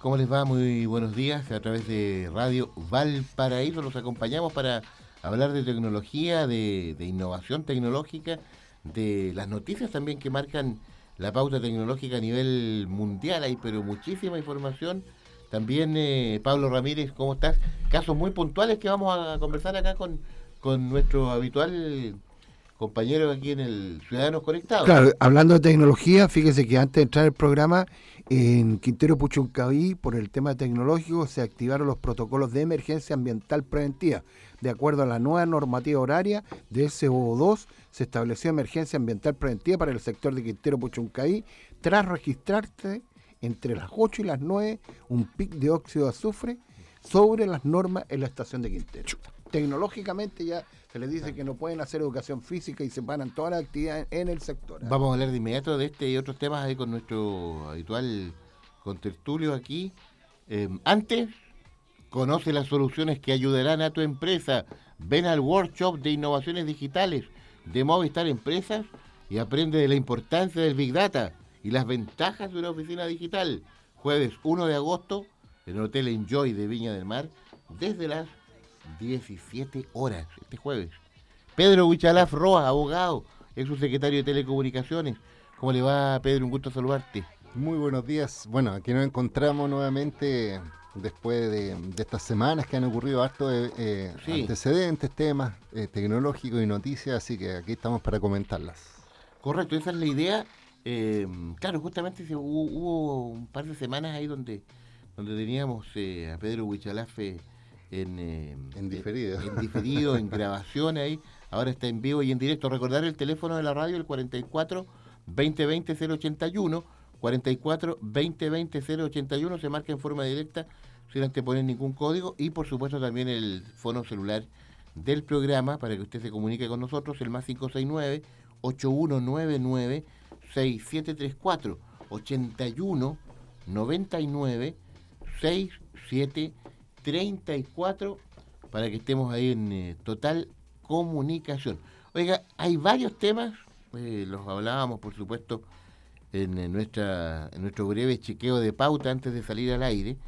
¿cómo les va? Muy buenos días. A través de Radio Valparaíso los acompañamos para hablar de tecnología, de, innovación tecnológica, de las noticias también que marcan la pauta tecnológica a nivel mundial. Hay pero muchísima información. También eh, Pablo Ramírez, ¿cómo estás? Casos muy puntuales que vamos a conversar acá con, con nuestro habitual compañeros aquí en el Ciudadanos Conectados. Claro, hablando de tecnología, fíjese que antes de entrar al programa, en Quintero Puchuncaví, por el tema tecnológico, se activaron los protocolos de emergencia ambiental preventiva. De acuerdo a la nueva normativa horaria de SO2, se estableció emergencia ambiental preventiva para el sector de Quintero Puchuncaví tras registrarse entre las 8 y las 9 un pic de óxido de azufre sobre las normas en la estación de Quintero. Tecnológicamente ya se les dice que no pueden hacer educación física y se paran todas las actividades en el sector. Vamos a hablar de inmediato de este y otros temas ahí con nuestro habitual contertulio aquí. Em, antes, conoce las soluciones que ayudarán a tu empresa. Ven al workshop de innovaciones digitales de Movistar Empresas y aprende de la importancia del Big Data y las ventajas de una oficina digital. Jueves 1 de agosto en el Hotel Enjoy de Viña del Mar desde las 17 horas este jueves. Pedro Huichalaf Roa, abogado, es su secretario de Telecomunicaciones. ¿Cómo le va, Pedro? Un gusto saludarte. Muy buenos días. Bueno, aquí nos encontramos nuevamente después de, estas semanas que han ocurrido harto eh, antecedentes, temas eh, tecnológicos y noticias, así que aquí estamos para comentarlas. Correcto, esa es la idea. Eh, claro, justamente hubo, un par de semanas ahí donde, donde teníamos a Pedro Huichalaf en, eh, en diferido. En, diferido, en grabación ahí. Ahora está en vivo y en directo. Recordar el teléfono de la radio, el 44 2020 081. 44 2020 081 se marca en forma directa sin anteponer ningún código y por supuesto también el fono celular del programa para que usted se comunique con nosotros, el más 569 8199 6734 81 99 67 34 para que estemos ahí en eh, total comunicación. Oiga, hay varios temas, eh, los hablábamos por supuesto en, nuestra, en nuestro breve chequeo de pauta antes de salir al aire,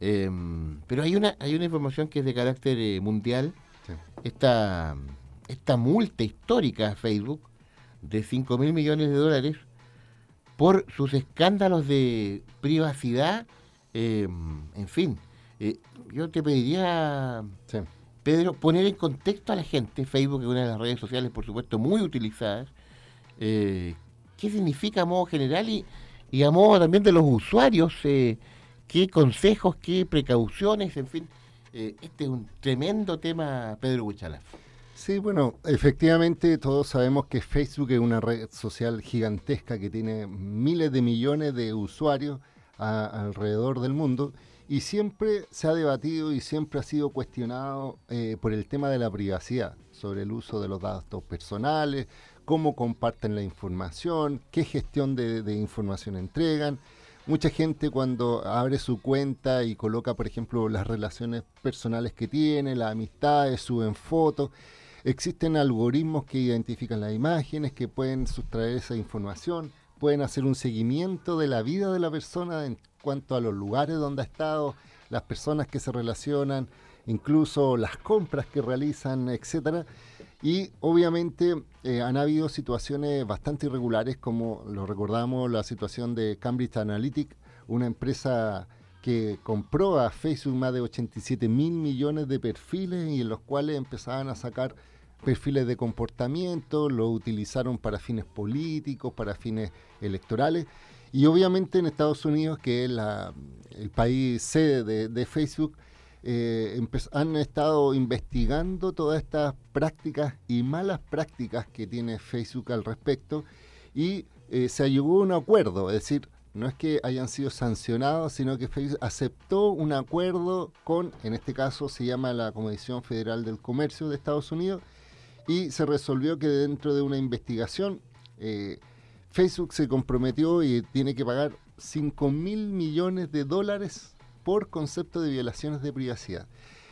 em, pero hay una, hay una información que es de carácter eh, mundial, esta, esta multa histórica a Facebook de 5 mil millones de dólares por sus escándalos de privacidad, em, en fin, eh, yo te pediría, Pedro, poner en contexto a la gente, Facebook es una de las redes sociales, por supuesto, muy utilizadas, eh, qué significa a modo general y, y, a modo también de los usuarios, eh, qué consejos, qué precauciones, en fin. este es un tremendo tema, Pedro Buchalaf. Sí, bueno, efectivamente todos sabemos que Facebook es una red social gigantesca que tiene miles de millones de usuarios alrededor del mundo y siempre se ha debatido y siempre ha sido cuestionado eh, por el tema de la privacidad, sobre el uso de los datos personales, cómo comparten la información, qué gestión de, información entregan. Mucha gente cuando abre su cuenta y coloca, por ejemplo, las relaciones personales que tiene, las amistades, suben fotos, existen algoritmos que identifican las imágenes, que pueden sustraer esa información, pueden hacer un seguimiento de la vida de la persona en cuanto a los lugares donde ha estado, las personas que se relacionan, incluso las compras que realizan, etcétera. Y obviamente eh, han habido situaciones bastante irregulares, como lo recordamos la situación de Cambridge Analytic, una empresa que compró a Facebook más de 87 mil millones de perfiles y en los cuales empezaban a sacar perfiles de comportamiento, lo utilizaron para fines políticos, para fines electorales. Y obviamente en Estados Unidos, que es el país sede de, Facebook, eh, han estado investigando todas estas prácticas y malas prácticas que tiene Facebook al respecto. Y eh, se llegó a un acuerdo, es decir, no es que hayan sido sancionados, sino que Facebook aceptó un acuerdo con, en este caso se llama la Comisión Federal del Comercio de Estados Unidos, y se resolvió que dentro de una investigación eh, Facebook se comprometió y tiene que pagar 5 mil millones de dólares por concepto de violaciones de privacidad.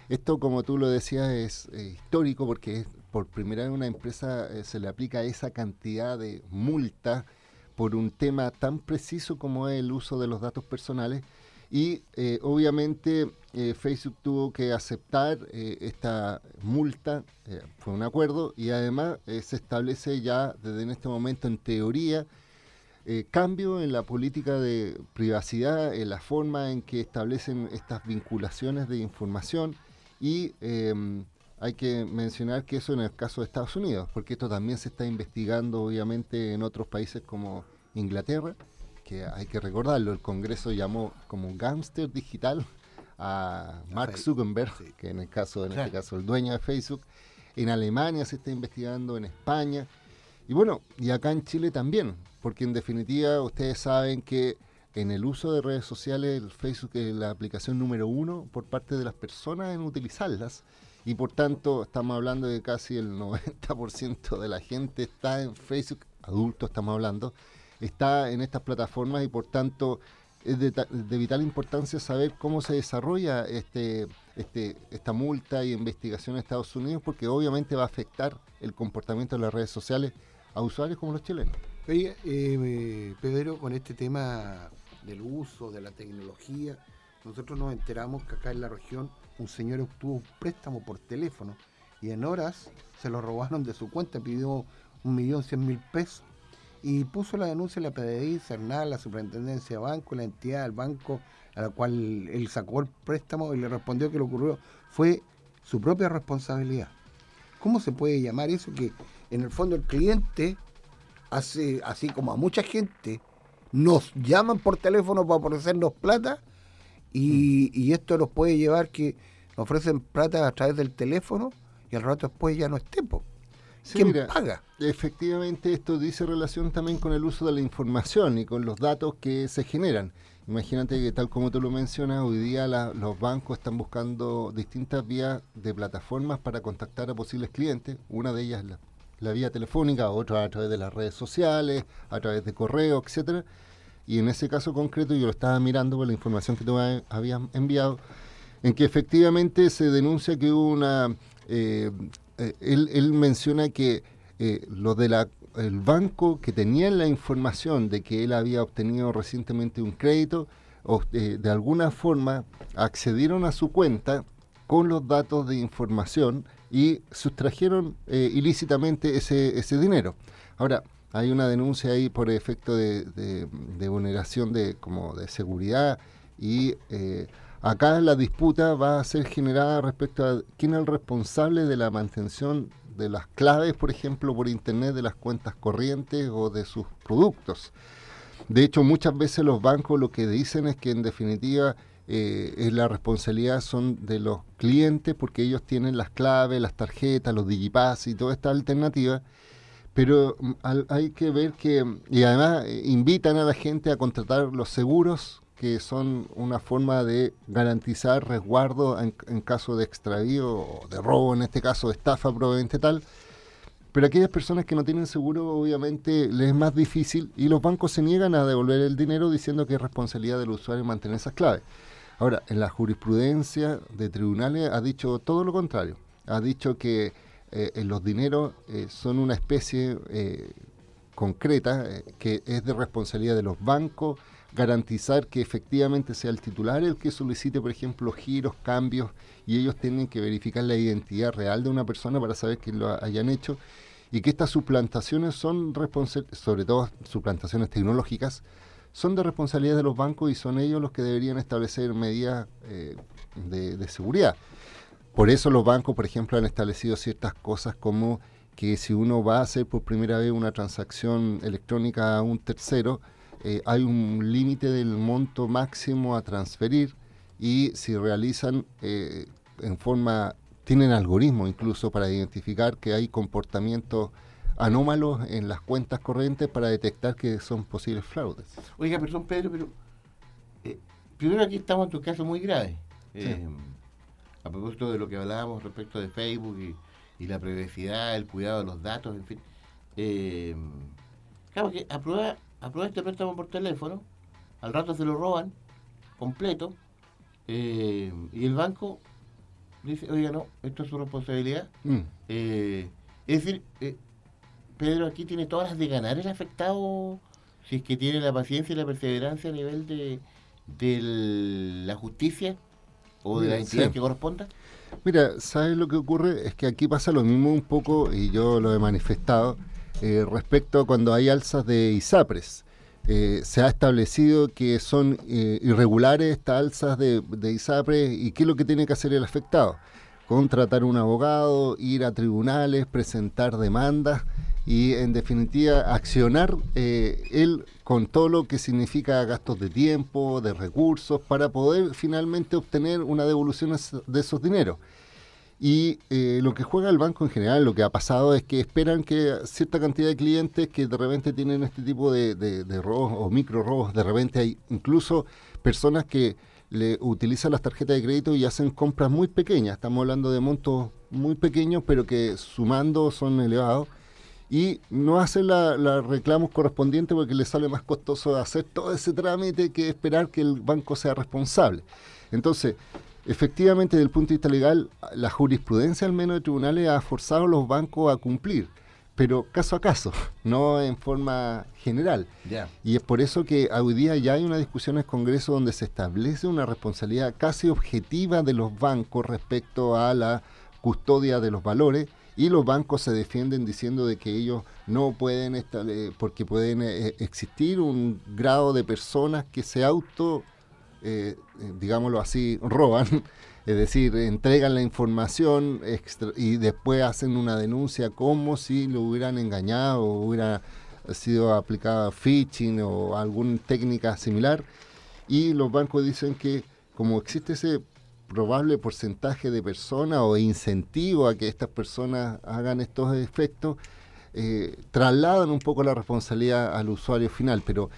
Esto, como tú lo decías, es eh, histórico porque por primera vez una empresa eh, se le aplica esa cantidad de multa por un tema tan preciso como es el uso de los datos personales y eh, obviamente Facebook tuvo que aceptar esta multa, fue un acuerdo y además se establece ya desde en este momento en teoría cambio en la política de privacidad, en la forma en que establecen estas vinculaciones de información y em, hay que mencionar que eso en el caso de Estados Unidos, porque esto también se está investigando obviamente en otros países como Inglaterra, que hay que recordarlo, el Congreso llamó como gángster digital a Mark Zuckerberg, que en el caso, en este caso, el dueño de Facebook. En Alemania se está investigando, en España. Y bueno, y acá en Chile también, porque en definitiva ustedes saben que en el uso de redes sociales, el Facebook es la aplicación número uno por parte de las personas en utilizarlas. Y por tanto, estamos hablando de casi el 90% de la gente está en Facebook, adultos estamos hablando, está en estas plataformas y por tanto es de, vital importancia saber cómo se desarrolla este, este, esta multa y investigación en Estados Unidos, porque obviamente va a afectar el comportamiento de las redes sociales a usuarios como los chilenos. Oye, eh, Pedro, con este tema del uso de la tecnología, nosotros nos enteramos que acá en la región un señor obtuvo un préstamo por teléfono y en horas se lo robaron de su cuenta, pidió un millón cien mil pesos y puso la denuncia en la PDI, CERNAL, la Superintendencia de Banco, la entidad del banco a la cual él sacó el préstamo y le respondió que lo ocurrió. Fue su propia responsabilidad. ¿Cómo se puede llamar eso que en el fondo el cliente hace así como a mucha gente nos llaman por teléfono para ofrecernos plata y, y esto nos puede llevar que nos ofrecen plata a través del teléfono y al rato después ya no esté. ¿Quién paga? Efectivamente, esto dice relación también con el uso de la información y con los datos que se generan. Imagínate que tal como tú lo mencionas, hoy día los bancos están buscando distintas vías de plataformas para contactar a posibles clientes. Una de ellas la, la vía telefónica, otra a través de las redes sociales, a través de correo, etcétera. Y en ese caso concreto yo lo estaba mirando por la información que tú habías enviado, en que efectivamente se denuncia que hubo una... Eh, eh, él, menciona que eh, de la el banco que tenían la información de que él había obtenido recientemente un crédito, o, de alguna forma accedieron a su cuenta con los datos de información y sustrajeron ilícitamente ese, ese dinero. Ahora, hay una denuncia ahí por efecto de, vulneración de, como de seguridad y eh, acá la disputa va a ser generada respecto a quién es el responsable de la mantención de las claves, por ejemplo, por internet de las cuentas corrientes o de sus productos. De hecho, muchas veces los bancos lo que dicen es que en definitiva eh, la responsabilidad son de los clientes porque ellos tienen las claves, las tarjetas, los digipass y toda esta alternativa pero mm, hay que ver que, y además eh, invitan a la gente a contratar los seguros, que son una forma de garantizar resguardo en, caso de extravío o de robo, en este caso de estafa probablemente tal. Pero aquellas personas que no tienen seguro, obviamente les es más difícil y los bancos se niegan a devolver el dinero diciendo que es responsabilidad del usuario mantener esas claves. Ahora, en la jurisprudencia de tribunales ha dicho todo lo contrario. Ha dicho que eh, los dineros eh, son una especie eh, concreta que es de responsabilidad de los bancos garantizar que efectivamente sea el titular el que solicite, por ejemplo, giros, cambios, y ellos tienen que verificar la identidad real de una persona para saber que lo hayan hecho, y que estas suplantaciones son responsables, sobre todo suplantaciones tecnológicas, son de responsabilidad de los bancos y son ellos los que deberían establecer medidas de seguridad. Por eso los bancos, por ejemplo, han establecido ciertas cosas como que si uno va a hacer por primera vez una transacción electrónica a un tercero, eh, hay un límite del monto máximo a transferir y si realizan eh, en forma, tienen algoritmos incluso para identificar que hay comportamientos anómalos en las cuentas corrientes para detectar que son posibles fraudes. Oiga, perdón Pedro, pero eh, primero aquí estamos en tu caso muy grave. A propósito de lo que hablábamos respecto de Facebook y, la privacidad, el cuidado de los datos, en fin. Claro que aprueba, aprueba este préstamo por teléfono, al rato se lo roban completo y el banco dice, oiga, no, esto es su responsabilidad. Mm. es decir, Pedro aquí tiene todas las de ganar el afectado si es que tiene la paciencia y la perseverancia a nivel de, la justicia o de la entidad que corresponda? Mira, ¿sabes lo que ocurre? Es que aquí pasa lo mismo un poco, y yo lo he manifestado, eh, respecto a cuando hay alzas de ISAPRES. Eh, se ha establecido que son eh, irregulares estas alzas de, de ISAPRES y qué es lo que tiene que hacer el afectado. Contratar un abogado, ir a tribunales, presentar demandas y en definitiva accionar eh, él con todo lo que significa gastos de tiempo, de recursos, para poder finalmente obtener una devolución de esos dineros. Y eh, lo que juega el banco en general, lo que ha pasado es que esperan que cierta cantidad de clientes que de repente tienen este tipo de, de robos o micro robos, de repente hay incluso personas que le utilizan las tarjetas de crédito y hacen compras muy pequeñas. Estamos hablando de montos muy pequeños, pero que sumando son elevados y no hace la, reclamos correspondientes porque le sale más costoso hacer todo ese trámite que esperar que el banco sea responsable. Entonces, efectivamente, desde el punto de vista legal, la jurisprudencia al menos de tribunales ha forzado a los bancos a cumplir, pero caso a caso, no en forma general. Y es por eso que hoy día ya hay una discusión en el Congreso donde se establece una responsabilidad casi objetiva de los bancos respecto a la custodia de los valores y los bancos se defienden diciendo de que ellos no pueden estar, porque pueden eh, existir un grado de personas que se auto, eh, digámoslo así, roban, es decir, entregan la información y después hacen una denuncia como si lo hubieran engañado o hubiera sido aplicada phishing o alguna técnica similar. Y los bancos dicen que como existe ese probable porcentaje de personas o incentivo a que estas personas hagan estos efectos, eh, trasladan un poco la responsabilidad al usuario final, pero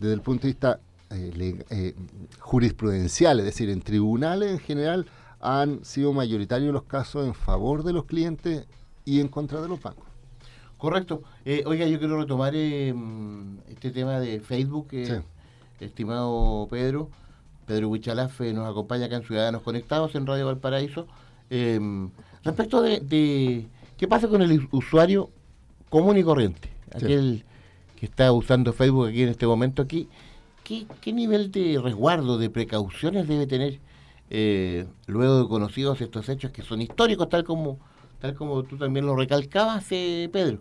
desde el punto de vista eh, eh, jurisprudencial, es decir, en tribunales en general, han sido mayoritarios los casos en favor de los clientes y en contra de los bancos. Correcto. oiga, yo quiero retomar este tema de Facebook, estimado Pedro. Pedro Huichalafe nos acompaña acá en Ciudadanos Conectados en Radio Valparaíso. Em, respecto de, qué pasa con el usuario común y corriente, aquel que está usando Facebook aquí en este momento aquí, ¿qué, nivel de resguardo, de precauciones debe tener eh, luego de conocidos estos hechos que son históricos, tal como, tal como tú también lo recalcabas, eh, Pedro?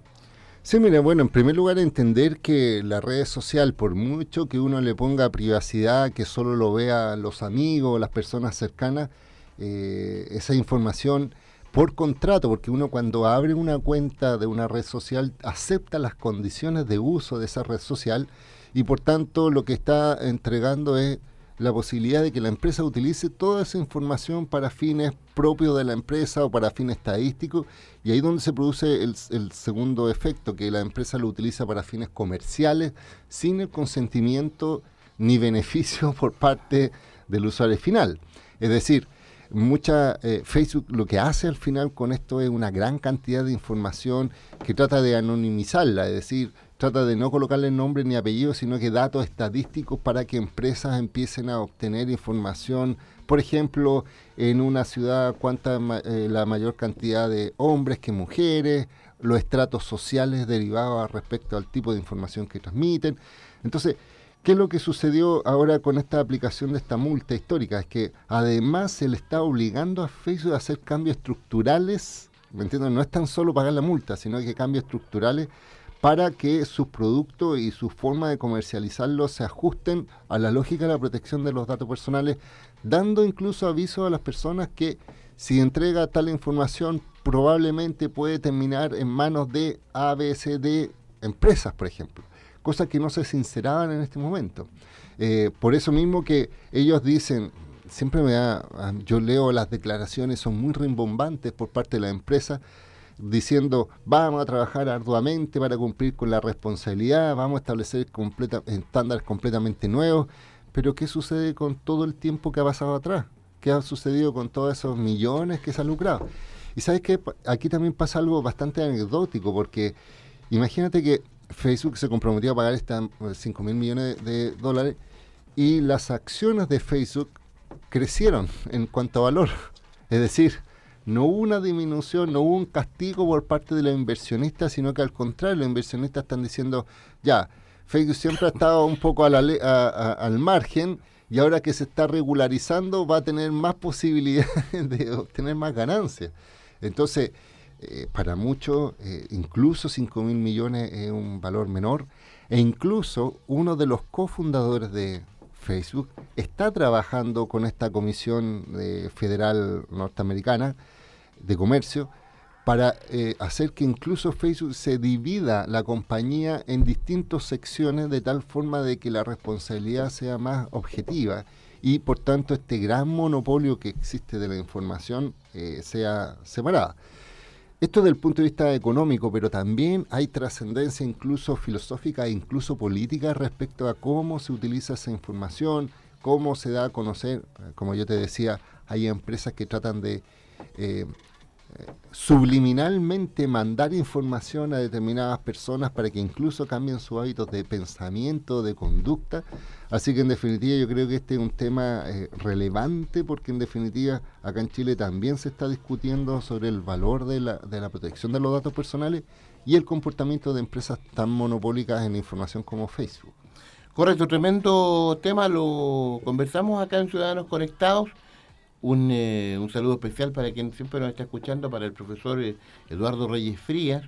Sí, mira, bueno, en primer lugar entender que la red social, por mucho que uno le ponga privacidad, que solo lo vea los amigos, las personas cercanas, eh, esa información por contrato, porque uno cuando abre una cuenta de una red social acepta las condiciones de uso de esa red social y por tanto lo que está entregando es la posibilidad de que la empresa utilice toda esa información para fines propios de la empresa o para fines estadísticos y ahí donde se produce el, segundo efecto, que la empresa lo utiliza para fines comerciales sin el consentimiento ni beneficio por parte del usuario final. Es decir, mucha eh, Facebook lo que hace al final con esto es una gran cantidad de información que trata de anonimizarla, es decir, trata de no colocarle nombre ni apellido, sino que datos estadísticos para que empresas empiecen a obtener información, por ejemplo, en una ciudad cuánta eh, la mayor cantidad de hombres que mujeres, los estratos sociales derivados respecto al tipo de información que transmiten. Entonces, ¿Qué es lo que sucedió ahora con esta aplicación de esta multa histórica? Es que además se le está obligando a Facebook a hacer cambios estructurales, ¿me entiendo? No es tan solo pagar la multa, sino que cambios estructurales para que sus productos y su forma de comercializarlos se ajusten a la lógica de la protección de los datos personales, dando incluso aviso a las personas que si entrega tal información probablemente puede terminar en manos de ABCD empresas, por ejemplo, cosas que no se sinceraban en este momento. Eh, por eso mismo que ellos dicen, siempre me da, yo leo las declaraciones, son muy rimbombantes por parte de la empresa, diciendo vamos a trabajar arduamente para cumplir con la responsabilidad, vamos a establecer estándares completamente nuevos, pero ¿qué sucede con todo el tiempo que ha pasado atrás? ¿Qué ha sucedido con todos esos millones que se han lucrado? Y sabes que aquí también pasa algo bastante anecdótico, porque imagínate que Facebook se comprometió a pagar 5 mil millones de dólares y las acciones de Facebook crecieron en cuanto a valor. Es decir, no hubo una disminución, no hubo un castigo por parte de los inversionistas, sino que al contrario, los inversionistas están diciendo, ya, Facebook siempre ha estado un poco al margen y ahora que se está regularizando va a tener más posibilidades de obtener más ganancias. Entonces, eh, para muchos, eh, incluso 5 mil millones es un valor menor, e incluso uno de los cofundadores de Facebook está trabajando con esta Comisión eh, Federal Norteamericana de Comercio para hacer que incluso Facebook se divida la compañía en distintas secciones de tal forma de que la responsabilidad sea más objetiva y por tanto este gran monopolio que existe de la información sea separada. Esto desde el punto de vista económico, pero también hay trascendencia incluso filosófica e incluso política respecto a cómo se utiliza esa información, cómo se da a conocer, eh, como yo te decía, hay empresas que tratan de eh, subliminalmente mandar información a determinadas personas para que incluso cambien sus hábitos de pensamiento, de conducta. Así que en definitiva yo creo que este es un tema eh, relevante porque en definitiva acá en Chile también se está discutiendo sobre el valor de la, de la protección de los datos personales y el comportamiento de empresas tan monopólicas en información como Facebook. Correcto, tremendo tema, lo conversamos acá en Ciudadanos Conectados un, eh, un, saludo especial para quien siempre nos está escuchando, para el profesor eh, Eduardo Reyes Frías,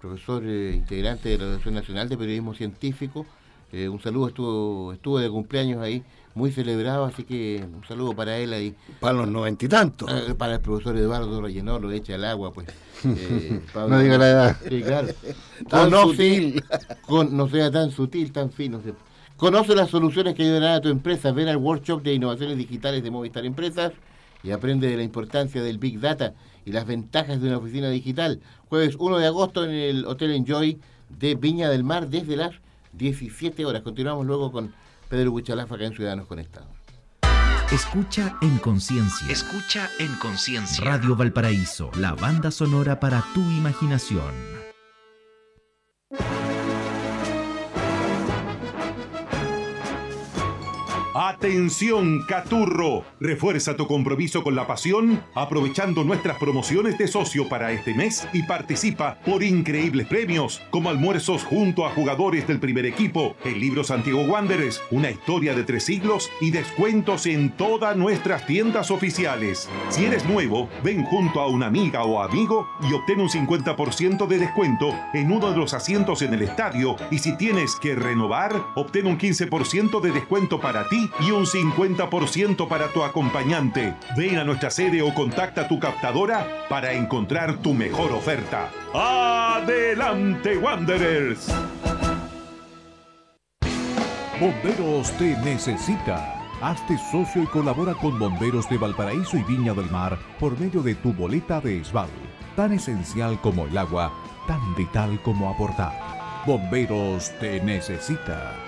profesor eh, integrante de la Asociación Nacional de Periodismo Científico. un saludo, estuvo, estuvo de cumpleaños ahí, muy celebrado, así que un saludo para él ahí. Para los noventa y tantos. para el profesor Eduardo Reyes, no lo echa el agua, pues. no diga la edad. Sí, claro. Tan sutil. no sea tan sutil, tan fino. Conoce las soluciones que ayudarán a tu empresa. Ven al workshop de innovaciones digitales de Movistar Empresas y aprende de la importancia del Big Data y las ventajas de una oficina digital. Jueves 1 de agosto en el Hotel Enjoy de Viña del Mar desde las 17 horas. Continuamos luego con Pedro Buchalafa acá en Ciudadanos Conectados. Escucha en conciencia. Escucha en conciencia. Radio Valparaíso, la banda sonora para tu imaginación. Atención, Caturro. Refuerza tu compromiso con la pasión aprovechando nuestras promociones de socio para este mes y participa por increíbles premios como almuerzos junto a jugadores del primer equipo, el libro Santiago Wanderers, una historia de tres siglos y descuentos en todas nuestras tiendas oficiales. Si eres nuevo, ven junto a una amiga o amigo y obtén un 50% de descuento en uno de los asientos en el estadio y si tienes que renovar, obtén un 15% de descuento para ti y un 50% para tu acompañante. Ven a nuestra sede o contacta a tu captadora para encontrar tu mejor oferta. ¡Adelante, Wanderers! Bomberos te necesita. Hazte socio y colabora con Bomberos de Valparaíso y Viña del Mar por medio de tu boleta de ESBAL. Tan esencial como el agua, tan vital como aportar. Bomberos te necesita.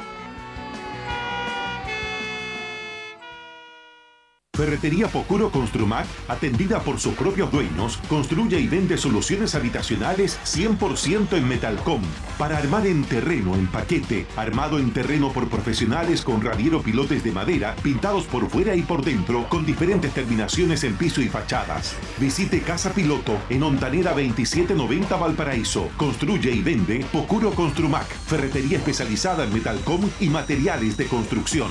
Ferretería Pocuro Construmac, atendida por sus propios dueños, construye y vende soluciones habitacionales 100% en Metalcom para armar en terreno, en paquete, armado en terreno por profesionales con radiero pilotes de madera, pintados por fuera y por dentro, con diferentes terminaciones en piso y fachadas. Visite Casa Piloto en Ontanera 2790 Valparaíso. Construye y vende Pocuro Construmac, ferretería especializada en Metalcom y materiales de construcción.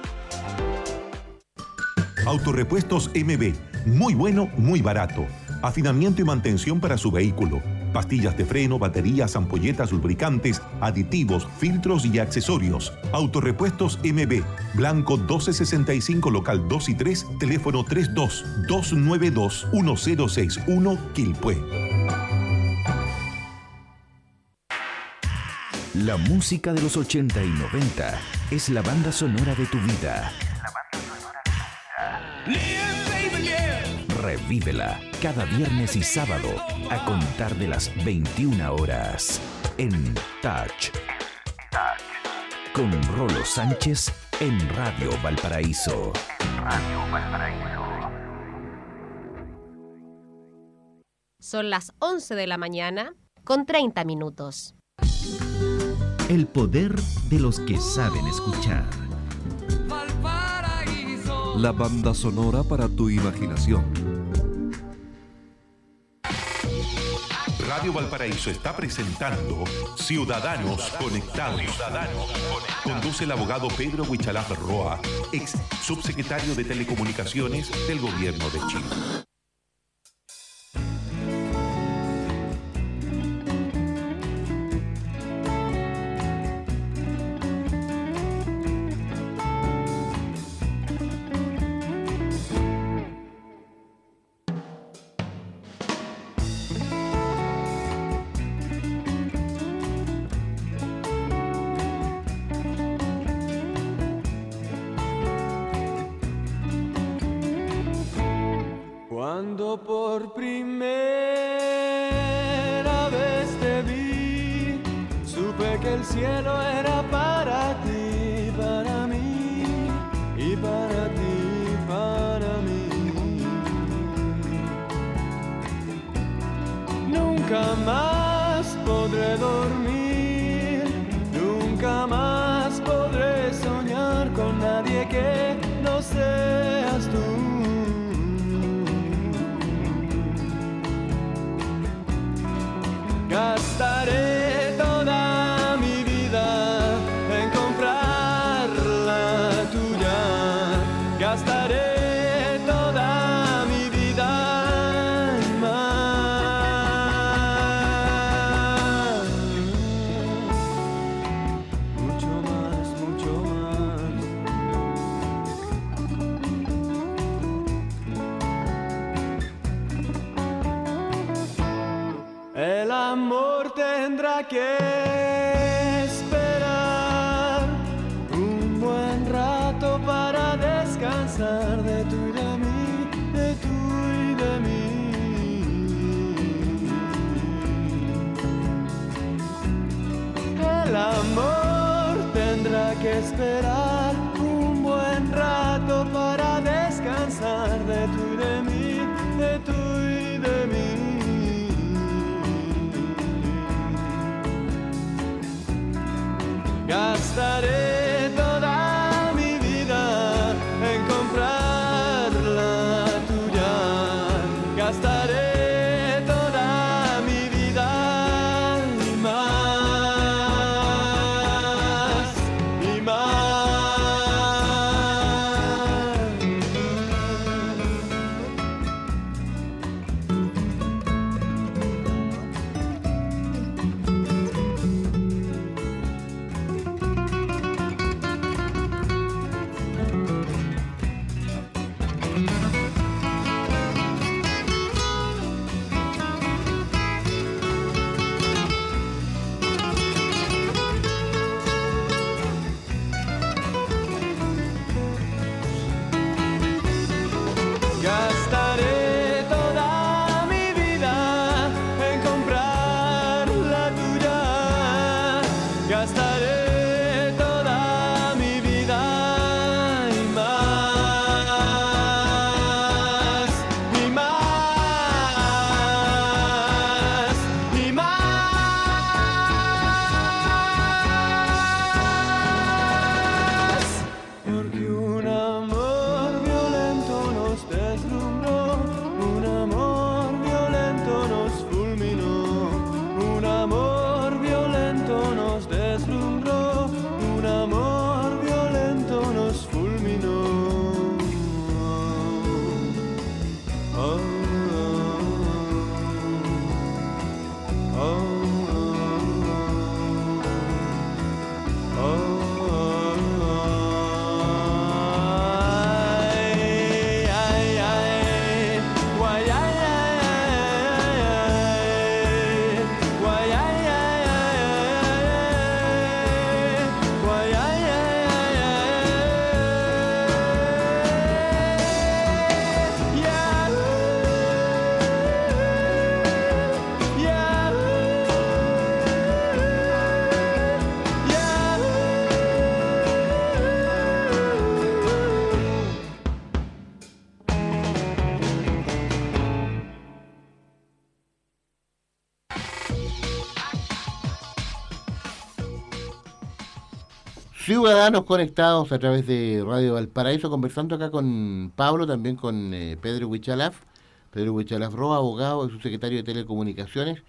Autorepuestos MB. Muy bueno, muy barato. Afinamiento y mantención para su vehículo. Pastillas de freno, baterías, ampolletas, lubricantes, aditivos, filtros y accesorios. Autorepuestos MB. Blanco 1265, local 2 y 3, teléfono 32 292 1061, Quilpué. La música de los 80 y 90 es la banda sonora de tu vida. Revívela cada viernes y sábado a contar de las 21 horas en Touch. Con Rolo Sánchez en Radio Valparaíso. Radio Valparaíso. Son las 11 de la mañana con 30 minutos. El poder de los que saben escuchar. La banda sonora para tu imaginación. Radio Valparaíso está presentando Ciudadanos Conectados. Conduce el abogado Pedro Huichalaf Roa, ex subsecretario de Telecomunicaciones del Gobierno de Chile. Por primera again. Ciudadanos conectados a través de Radio Valparaíso, conversando acá con Pablo, también con eh, Pedro Huichalaf, Pedro Huichalaf Roa, abogado y subsecretario de Telecomunicaciones.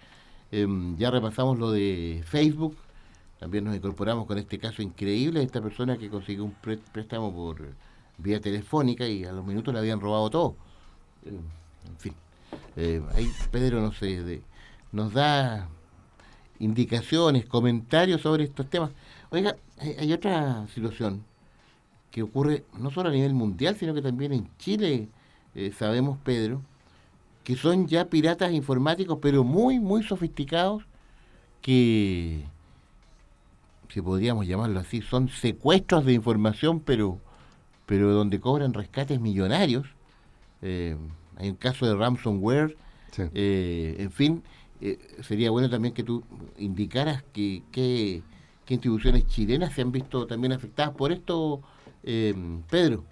Em, ya repasamos lo de Facebook, también nos incorporamos con este caso increíble de esta persona que consiguió un préstamo por vía telefónica y a los minutos le habían robado todo. Em, en fin, eh, ahí Pedro nos, nos da indicaciones, comentarios sobre estos temas. Oiga, hay, otra situación que ocurre no solo a nivel mundial, sino que también en Chile, eh, sabemos, Pedro, que son ya piratas informáticos, pero muy, muy sofisticados, que, si podríamos llamarlo así, son secuestros de información, pero, pero donde cobran rescates millonarios. Eh, hay un caso de ransomware, eh, en fin, sería bueno también que tú indicaras que, que ¿Qué instituciones chilenas se han visto también afectadas por esto, eh, Pedro?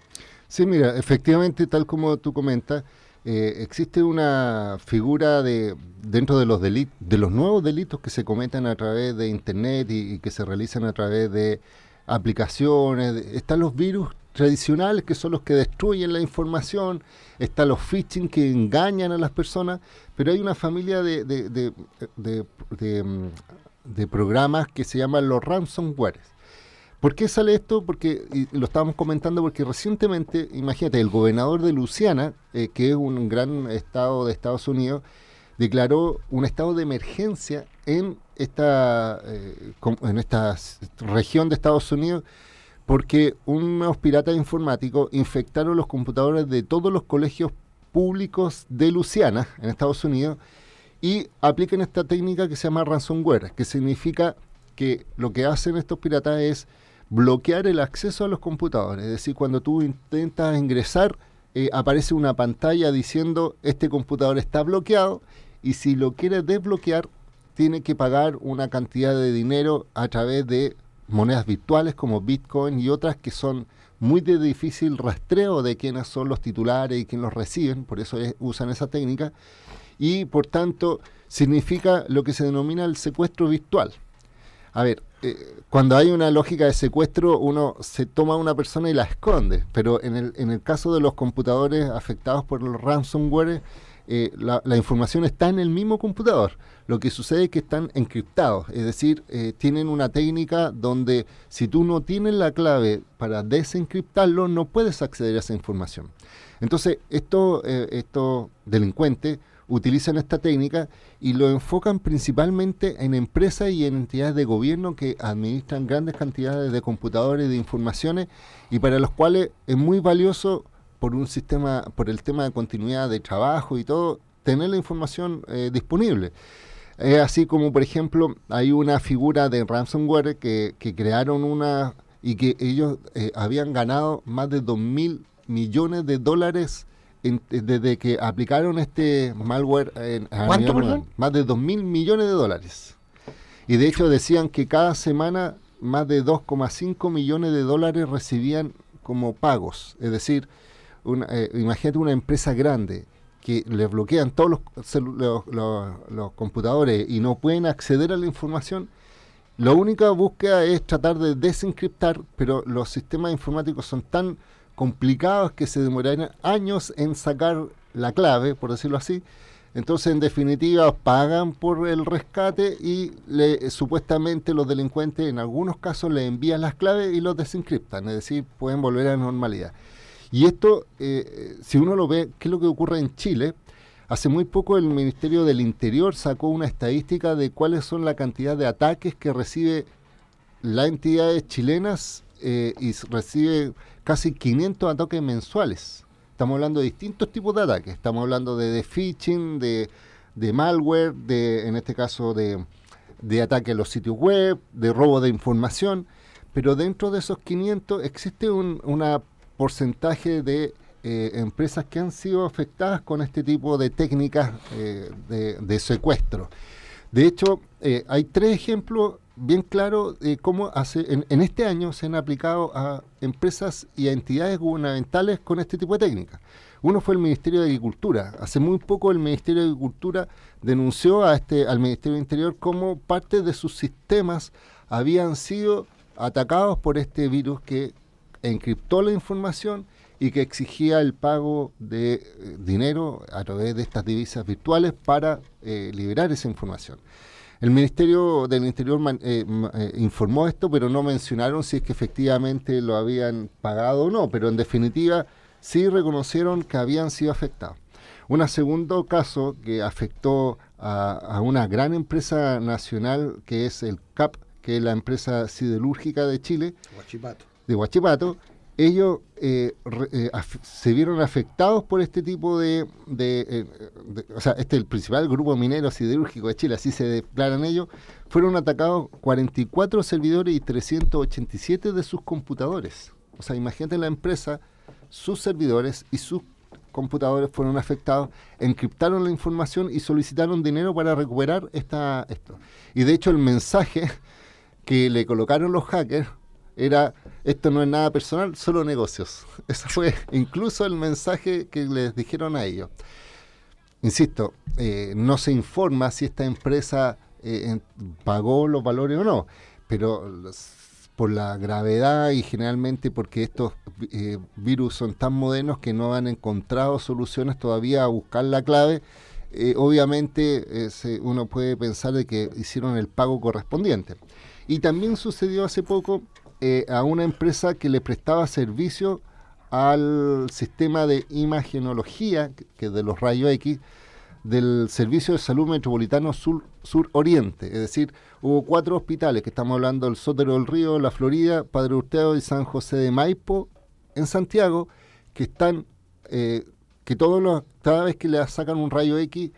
Sí, mira, efectivamente, tal como tú comentas, eh, existe una figura de dentro de los delitos, de los nuevos delitos que se cometen a través de internet y, que se realizan a través de aplicaciones. están los virus tradicionales que son los que destruyen la información, están los phishing que engañan a las personas, pero hay una familia de, de, de mm, de programas que se llaman los ransomware. ¿Por qué sale esto? Porque lo estábamos comentando porque recientemente, imagínate, el gobernador de Luisiana, eh, que es un gran estado de Estados Unidos, declaró un estado de emergencia en esta, eh, en esta región de Estados Unidos porque unos piratas informáticos infectaron los computadores de todos los colegios públicos de Luisiana, en Estados Unidos, y apliquen esta técnica que se llama ransomware, que significa que lo que hacen estos piratas es bloquear el acceso a los computadores. Es decir, cuando tú intentas ingresar, eh, aparece una pantalla diciendo este computador está bloqueado y si lo quieres desbloquear, tiene que pagar una cantidad de dinero a través de monedas virtuales como Bitcoin y otras que son muy de difícil rastreo de quiénes son los titulares y quién los reciben, por eso usan esa técnica y por tanto significa lo que se denomina el secuestro virtual. A ver, eh, cuando hay una lógica de secuestro, uno se toma a una persona y la esconde, pero en el, en el caso de los computadores afectados por los ransomware, eh, la, información está en el mismo computador. Lo que sucede es que están encriptados, es decir, eh, tienen una técnica donde si tú no tienes la clave para desencriptarlo, no puedes acceder a esa información. Entonces, estos delincuentes utilizan esta técnica y lo enfocan principalmente en empresas y en entidades de gobierno que administran grandes cantidades de computadores de informaciones y para los cuales es muy valioso por un sistema, por el tema de continuidad de trabajo y todo, tener la información eh, disponible. Es así como, por ejemplo, hay una figura de ransomware que, crearon una y que ellos eh, habían ganado más de 2 mil millones de dólares desde que aplicaron este malware en ¿Cuánto, más de 2 mil millones de dólares. Y de hecho decían que cada semana más de 2,5 millones de dólares recibían como pagos. Es decir, una, eh, imagínate una empresa grande que le bloquean todos los, los, computadores y no pueden acceder a la información. La única búsqueda es tratar de desencriptar, pero los sistemas informáticos son tan complicados que se demorarían años en sacar la clave, por decirlo así. Entonces, en definitiva, pagan por el rescate y supuestamente los delincuentes en algunos casos le envían las claves y los desencriptan, es decir, pueden volver a la normalidad. Y esto, eh, si uno lo ve, ¿qué es lo que ocurre en Chile? Hace muy poco el Ministerio del Interior sacó una estadística de cuáles son la cantidad de ataques que recibe las entidades chilenas eh, y recibe casi 500 ataques mensuales. Estamos hablando de distintos tipos de ataques. Estamos hablando de, phishing, de, malware, de, en este caso de, de ataque a los sitios web, de robo de información. Pero dentro de esos 500 existe un una porcentaje de eh, empresas que han sido afectadas con este tipo de técnicas eh, de, secuestro. De hecho, eh, hay tres ejemplos bien claro de cómo hace, en, este año se han aplicado a empresas y a entidades gubernamentales con este tipo de técnicas. Uno fue el Ministerio de Agricultura. Hace muy poco el Ministerio de Agricultura denunció a este, al Ministerio de Interior cómo parte de sus sistemas habían sido atacados por este virus que encriptó la información y que exigía el pago de eh, dinero a través de estas divisas virtuales para eh, liberar esa información. El Ministerio del Interior man- eh, eh, informó esto, pero no mencionaron si es que efectivamente lo habían pagado o no, pero en definitiva sí reconocieron que habían sido afectados. Un segundo caso que afectó a, a una gran empresa nacional que es el CAP, que es la empresa siderúrgica de Chile, Guachipato. de Huachipato, ellos eh, eh, se vieron afectados por este tipo de, eh, O sea, este es el principal grupo minero siderúrgico de Chile, así se declaran ellos. Fueron atacados 44 servidores y 387 de sus computadores. O sea, imagínate la empresa, sus servidores y sus computadores fueron afectados, encriptaron la información y solicitaron dinero para recuperar esta, esto. Y de hecho el mensaje que le colocaron los hackers era esto no es nada personal, solo negocios. Ese fue incluso el mensaje que les dijeron a ellos. Insisto, eh, no se informa si esta empresa eh, pagó los valores o no, pero por la gravedad y generalmente porque estos eh, virus son tan modernos que no han encontrado soluciones todavía a buscar la clave, obviamente uno puede pensar de que hicieron el pago correspondiente. Y también sucedió hace poco eh, a una empresa que le prestaba servicio al sistema de imagenología, que- que de los rayos X, del Servicio de Salud Metropolitano Sur, Sur Oriente. Es decir, hubo cuatro hospitales, que estamos hablando del Sotero del Río, La Florida, Padre Hurtado y San José de Maipo, en Santiago, que están, eh, que todos los, cada vez que le sacan un rayo X,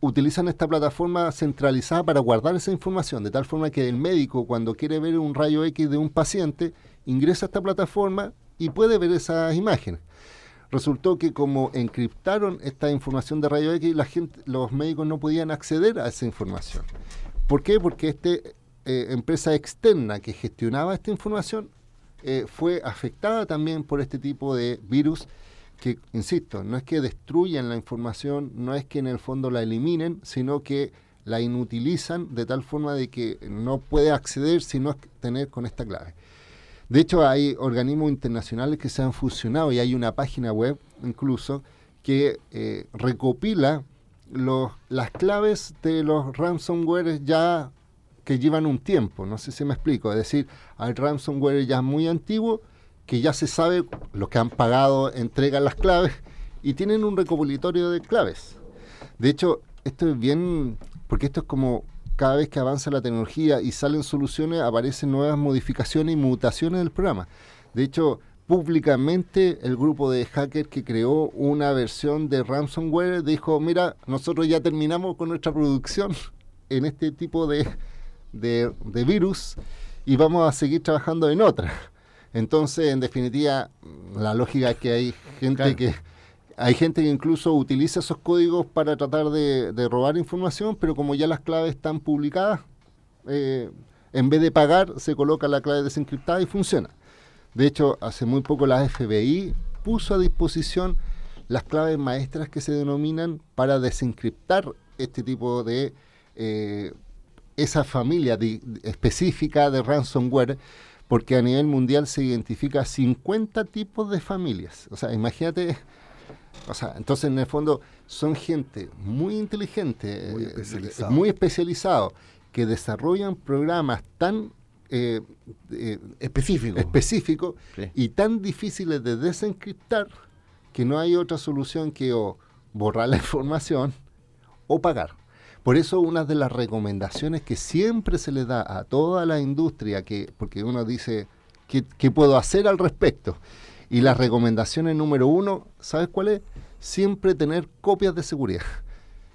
utilizan esta plataforma centralizada para guardar esa información, de tal forma que el médico cuando quiere ver un rayo X de un paciente, ingresa a esta plataforma y puede ver esas imágenes. Resultó que como encriptaron esta información de rayo X, la gente, los médicos no podían acceder a esa información. ¿Por qué? Porque esta empresa externa que gestionaba esta información eh, fue afectada también por este tipo de virus que, insisto, no es que destruyan la información, no es que en el fondo la eliminen, sino que la inutilizan de tal forma de que no puede acceder si no es tener con esta clave. De hecho, hay organismos internacionales que se han fusionado y hay una página web incluso que eh, recopila los, las claves de los ransomware ya que llevan un tiempo, no sé si me explico, es decir, hay ransomware ya muy antiguo que ya se sabe, los que han pagado entregan las claves y tienen un recopilatorio de claves. De hecho, esto es bien, porque esto es como cada vez que avanza la tecnología y salen soluciones, aparecen nuevas modificaciones y mutaciones del programa. De hecho, públicamente el grupo de hackers que creó una versión de ransomware dijo, mira, nosotros ya terminamos con nuestra producción en este tipo de, de, de virus y vamos a seguir trabajando en otra. Entonces, en definitiva, la lógica es que hay gente Claro. que hay gente que incluso utiliza esos códigos para tratar de, de robar información, pero como ya las claves están publicadas, eh, en vez de pagar, se coloca la clave desencriptada y funciona. De hecho, hace muy poco la FBI puso a disposición las claves maestras que se denominan para desencriptar este tipo de eh, esa familia de- específica de ransomware, porque a nivel mundial se identifica 50 tipos de familias. O sea, imagínate, o sea, entonces en el fondo son gente muy inteligente, Muy eh, especializado. muy especializado, que desarrollan programas tan eh, eh, Específico. específicos Sí. y tan difíciles de desencriptar que no hay otra solución que o borrar la información o pagar. Por eso una de las recomendaciones que siempre se le da a toda la industria, que, porque uno dice, ¿qué, puedo hacer al respecto? Y las recomendaciones número uno, ¿sabes cuál es? Siempre tener copias de seguridad.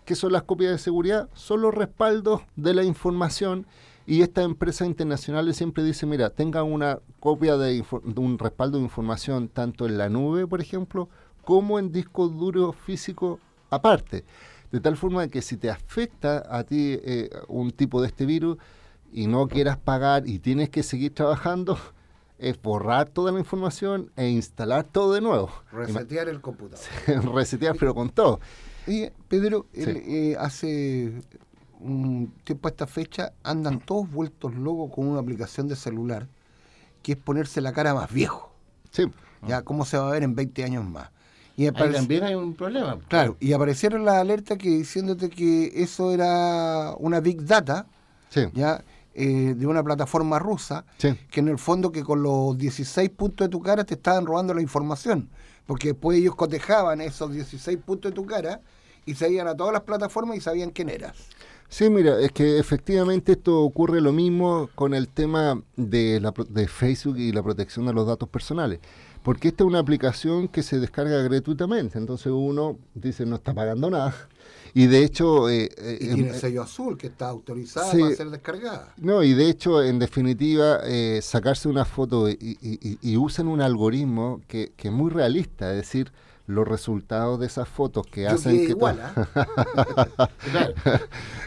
¿Qué son las copias de seguridad? Son los respaldos de la información y estas empresas internacionales siempre dicen, mira, tenga una copia de, de un respaldo de información tanto en la nube, por ejemplo, como en discos duros físicos aparte. De tal forma que si te afecta a ti eh, un tipo de este virus y no quieras pagar y tienes que seguir trabajando, es borrar toda la información e instalar todo de nuevo. Resetear el computador. Resetear, pero con todo. Y Pedro, Sí. eh, hace un tiempo a esta fecha andan todos vueltos locos con una aplicación de celular que es ponerse la cara más viejo. Sí. Ya, ¿cómo se va a ver en 20 años más? Y Ahí también hay un problema. Claro, y aparecieron las alertas que diciéndote que eso era una big data, Sí. ya eh, de una plataforma rusa, Sí. que en el fondo que con los 16 puntos de tu cara te estaban robando la información, porque después ellos cotejaban esos 16 puntos de tu cara y se iban a todas las plataformas y sabían quién eras. Sí, mira, es que efectivamente esto ocurre lo mismo con el tema de, la, de Facebook y la protección de los datos personales. Porque esta es una aplicación que se descarga gratuitamente, entonces uno dice no está pagando nada. Y de hecho... eh, eh, Y em- tiene el sello azul que está autorizada sí. para ser descargada. No, y de hecho, en definitiva, eh, sacarse una foto y, y- y- y usan un algoritmo que, que es muy realista, es decir, los resultados de esas fotos que Yo hacen que... igual, ¿ah? Claro.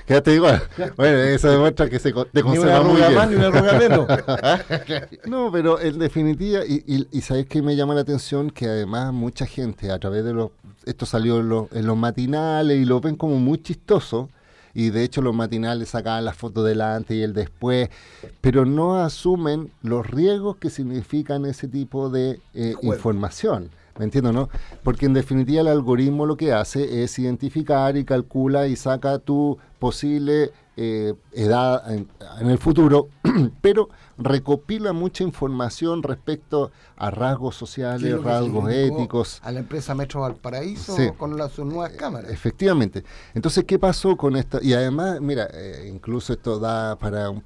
Quédate igual. Bueno, eso demuestra que se te Ni una conserva muy arruga bien. más ni una arruga menos. No, pero en definitiva, y, y, y sabes que me llama la atención que además mucha gente a través de los, esto salió en los, en los matinales y lo ven como muy chistoso, y de hecho los matinales sacaban las fotos del antes y el después, pero no asumen los riesgos que significan ese tipo de eh, información. ¿Me entiendo, no? Porque en definitiva el algoritmo lo que hace es identificar y calcula y saca tu posible eh, edad en, en el futuro, pero recopila mucha información respecto a rasgos ¿Qué es sociales, rasgos éticos. A la empresa Metro Valparaíso Sí. con las sus nuevas cámaras. Efectivamente. Entonces, ¿qué pasó con esta? Y además, mira, eh, incluso esto da para un-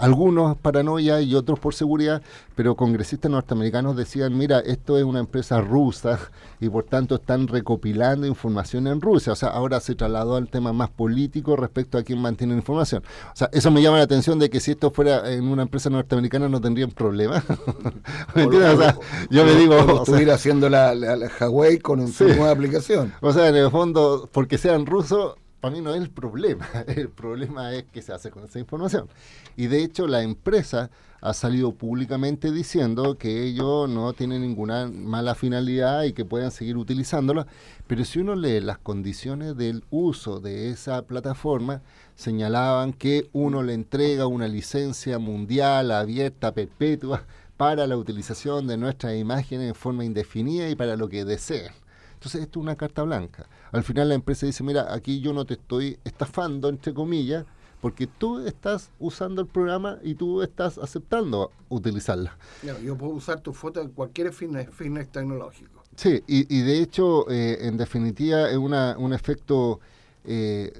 algunos paranoia y otros por seguridad, pero congresistas norteamericanos decían, mira, esto es una empresa rusa y por tanto están recopilando información en Rusia. O sea, ahora se trasladó al tema más político respecto a quién mantiene información. O sea, eso me llama la atención de que si esto fuera en una empresa norteamericana no tendrían problema. ¿Me entiendes? O sea, yo me digo... O sea, estuviera haciendo la, la- la Huawei con su Sí. nueva aplicación. O sea, en el fondo, porque sean rusos, para mí no es el problema. El problema es qué se hace con esa información. Y de hecho, la empresa ha salido públicamente diciendo que ellos no tienen ninguna mala finalidad y que pueden seguir utilizándola. Pero si uno lee las condiciones del uso de esa plataforma, señalaban que uno le entrega una licencia mundial abierta, perpetua, para la utilización de nuestras imágenes en forma indefinida y para lo que deseen. Entonces, esto es una carta blanca. Al final la empresa dice, mira, aquí yo no te estoy estafando, entre comillas, porque tú estás usando el programa y tú estás aceptando utilizarla. Yo, yo puedo usar tu foto en cualquier fitness, fitness tecnológico. Sí, y, y de hecho, eh, en definitiva, es una, un efecto eh,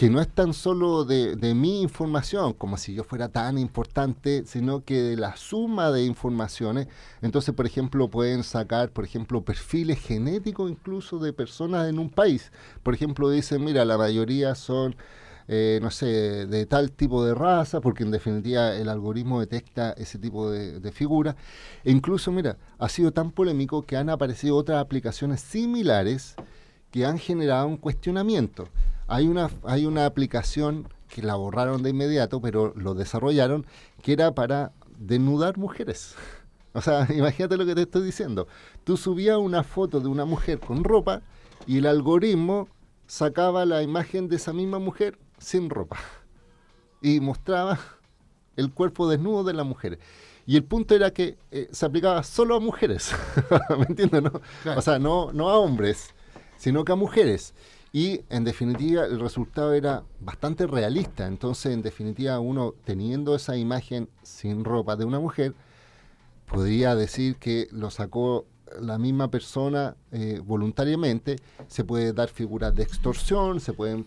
que no es tan solo de, mi información, como si yo fuera tan importante, sino que de la suma de informaciones. Entonces, por ejemplo, pueden sacar, por ejemplo, perfiles genéticos incluso de personas en un país. Por ejemplo, dicen, mira, la mayoría son... eh, no sé, de tal tipo de raza, porque en definitiva el algoritmo detecta ese tipo de, de figuras. E incluso, mira, ha sido tan polémico que han aparecido otras aplicaciones similares que han generado un cuestionamiento. Hay una, hay una aplicación que la borraron de inmediato, pero lo desarrollaron, que era para desnudar mujeres. O sea, imagínate lo que te estoy diciendo. Tú subías una foto de una mujer con ropa y el algoritmo sacaba la imagen de esa misma mujer sin ropa y mostraba el cuerpo desnudo de la mujer. Y el punto era que eh, se aplicaba solo a mujeres, ¿me entiendes? No? O sea, no, no a hombres, sino que a mujeres. Y en definitiva el resultado era bastante realista. Entonces, en definitiva, uno teniendo esa imagen sin ropa de una mujer, podría decir que lo sacó la misma persona eh, voluntariamente, se puede dar figuras de extorsión, se pueden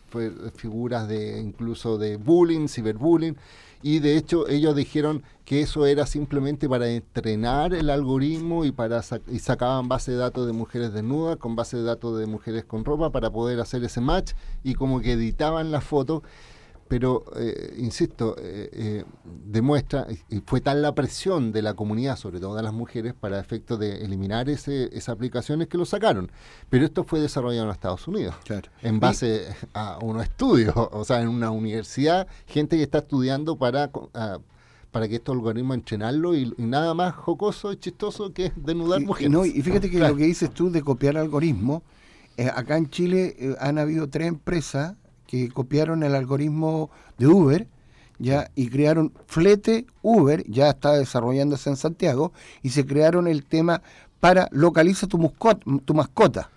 figuras de incluso de bullying, ciberbullying, y de hecho ellos dijeron que eso era simplemente para entrenar el algoritmo y para sa- y sacaban base de datos de mujeres desnudas con base de datos de mujeres con ropa para poder hacer ese match y como que editaban la foto pero eh, insisto, eh, eh, demuestra, y fue tal la presión de la comunidad, sobre todo de las mujeres, para efecto de eliminar ese, esas aplicaciones que lo sacaron. Pero esto fue desarrollado en Estados Unidos, en base a unos estudios, o sea, en una universidad, gente que está estudiando para, para que estos algoritmos entrenarlo y, y nada más jocoso y chistoso que desnudar y mujeres. no, y fíjate que Claro. lo que dices tú de copiar algoritmos, eh, acá en Chile eh, han habido tres empresas que copiaron el algoritmo de Uber ya y crearon Flete Uber, ya está desarrollándose en Santiago, y se crearon el tema para localiza tu, muscot- tu mascota.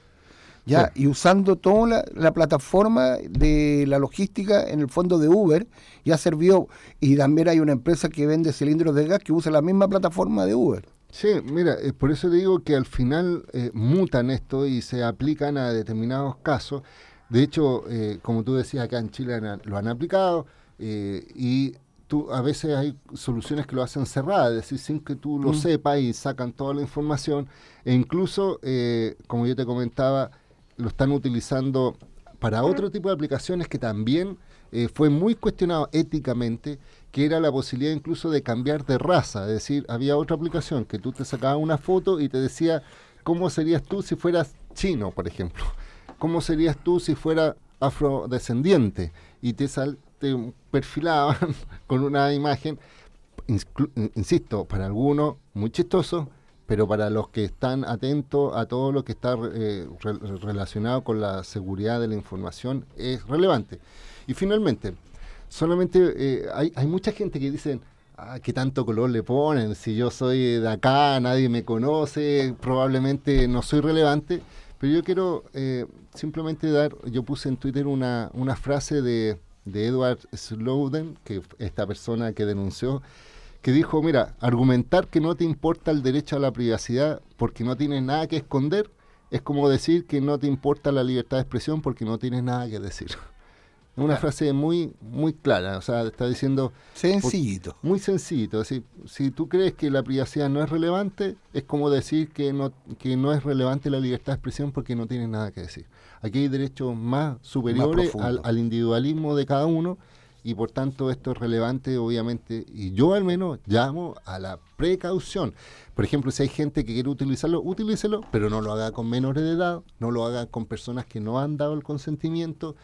Ya, y usando toda la, la plataforma de la logística en el fondo de Uber, ya servió. Y también hay una empresa que vende cilindros de gas que usa la misma plataforma de Uber. Sí, mira, eh, por eso te digo que al final eh, mutan esto y se aplican a determinados casos. De hecho, eh, como tú decías, acá en Chile han- lo han aplicado eh, y tú, a veces hay soluciones que lo hacen cerradas, es decir, sin que tú lo Mm. sepas y sacan toda la información. E incluso, eh, como yo te comentaba, lo están utilizando para otro tipo de aplicaciones que también eh, fue muy cuestionado éticamente, que era la posibilidad incluso de cambiar de raza. Es decir, había otra aplicación que tú te sacabas una foto y te decía cómo serías tú si fueras chino, por ejemplo. ¿Cómo serías tú si fuera afrodescendiente? Y te, sal- te perfilaban con una imagen, insisto, para algunos muy chistoso, pero para los que están atentos a todo lo que está eh, re- relacionado con la seguridad de la información es relevante. Y finalmente, solamente eh, hay, hay mucha gente que dicen, ah, ¿qué tanto color le ponen? Si yo soy de acá, nadie me conoce, probablemente no soy relevante. Pero yo quiero eh, simplemente dar, yo puse en Twitter una, una frase de, de Edward Snowden, que esta persona que denunció, que dijo, mira, argumentar que no te importa el derecho a la privacidad porque no tienes nada que esconder es como decir que no te importa la libertad de expresión porque no tienes nada que decir. Es una frase muy muy clara, o sea, está diciendo... Sencillito. Muy sencillito, decir, si tú crees que la privacidad no es relevante, es como decir que no, que no es relevante la libertad de expresión porque no tienes nada que decir. Aquí hay derechos más superiores al individualismo de cada uno y por tanto esto es relevante obviamente y yo al menos llamo a la precaución. Por ejemplo, si hay gente que quiere utilizarlo, utilícelo, pero no lo haga con menores de edad, no lo haga con personas que no han dado el consentimiento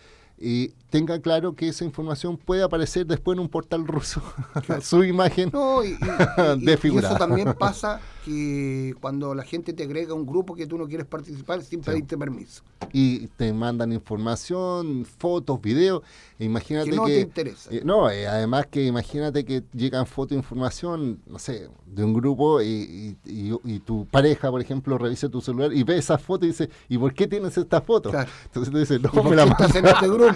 y tenga claro que esa información puede aparecer después en un portal ruso, su imagen No, y, y- y- y desfigurada. eso también pasa que cuando la gente te agrega a un grupo que tú no quieres participar sin pedirte permiso. y te mandan información, fotos, videos. e imagínate Que no que, te interesa. eh, no, eh, además que imagínate que llegan fotos, información, no sé, de un grupo y, y- y- y tu pareja, por ejemplo, revisa tu celular y ve esa foto y dice, ¿y por qué tienes esta foto? Claro. Entonces tú dices, no, ¿Y por me la este mandaron.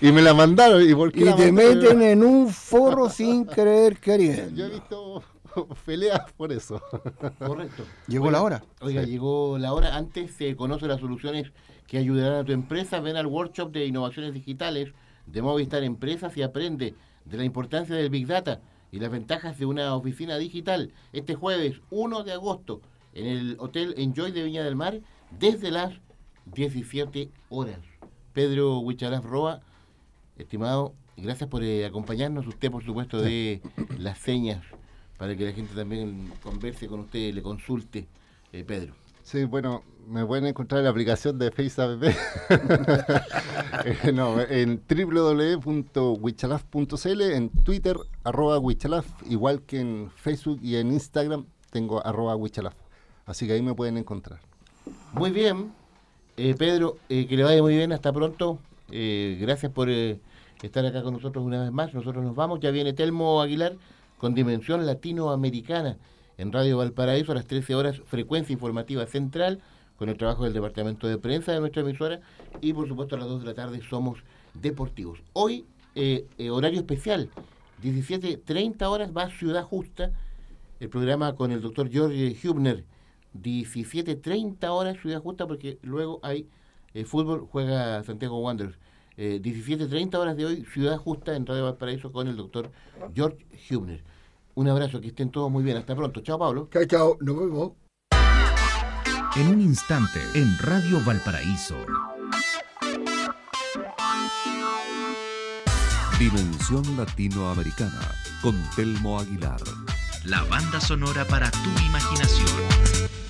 Y me la mandaron. ¿Y por qué Y la te mandaron? meten en un forro sin querer Yo he queriendo. visto peleas por eso. Correcto. Llegó la hora. Oiga, llegó la hora. Antes se conoce las soluciones que ayudarán a tu empresa. Ven al workshop de innovaciones digitales de Movistar Empresas y aprende de la importancia del Big Data y las ventajas de una oficina digital. Este jueves 1 de agosto en el Hotel Enjoy de Viña del Mar desde las 17 horas. Pedro Huichalaf Roa, estimado, gracias por eh, acompañarnos. Usted, por supuesto, de las señas para que la gente también converse con usted, le consulte, eh, Pedro. Sí, bueno, me pueden encontrar en la aplicación de FaceApp. Eh, no, en www.wichalaf.cl, en Twitter, arroba Wichalaf, igual que en Facebook y en Instagram tengo arroba Wichalaf. Así que ahí me pueden encontrar. Muy bien, eh, Pedro, eh, que le vaya muy bien, hasta pronto. Eh, gracias por eh, estar acá con nosotros una vez más. Nosotros nos vamos, ya viene Telmo Aguilar con Dimensión Latinoamericana en Radio Valparaíso a las 13 horas, frecuencia informativa central, con el trabajo del departamento de prensa de nuestra emisora y por supuesto a las 2 de la tarde somos deportivos. Hoy, horario especial, 17.30 horas va Ciudad Justa, el programa con el doctor George Hubner, 17.30 horas Ciudad Justa porque luego hay eh, fútbol, juega Santiago Wanderers. Eh, 17.30 horas de hoy, Ciudad Justa en Radio Valparaíso con el doctor George Hubner. Un abrazo, que estén todos muy bien. Hasta pronto. Chao, Pablo. Chao, chao. Nos vemos. En un instante, en Radio Valparaíso. Dimensión Latinoamericana con Telmo Aguilar. La banda sonora para tu imaginación.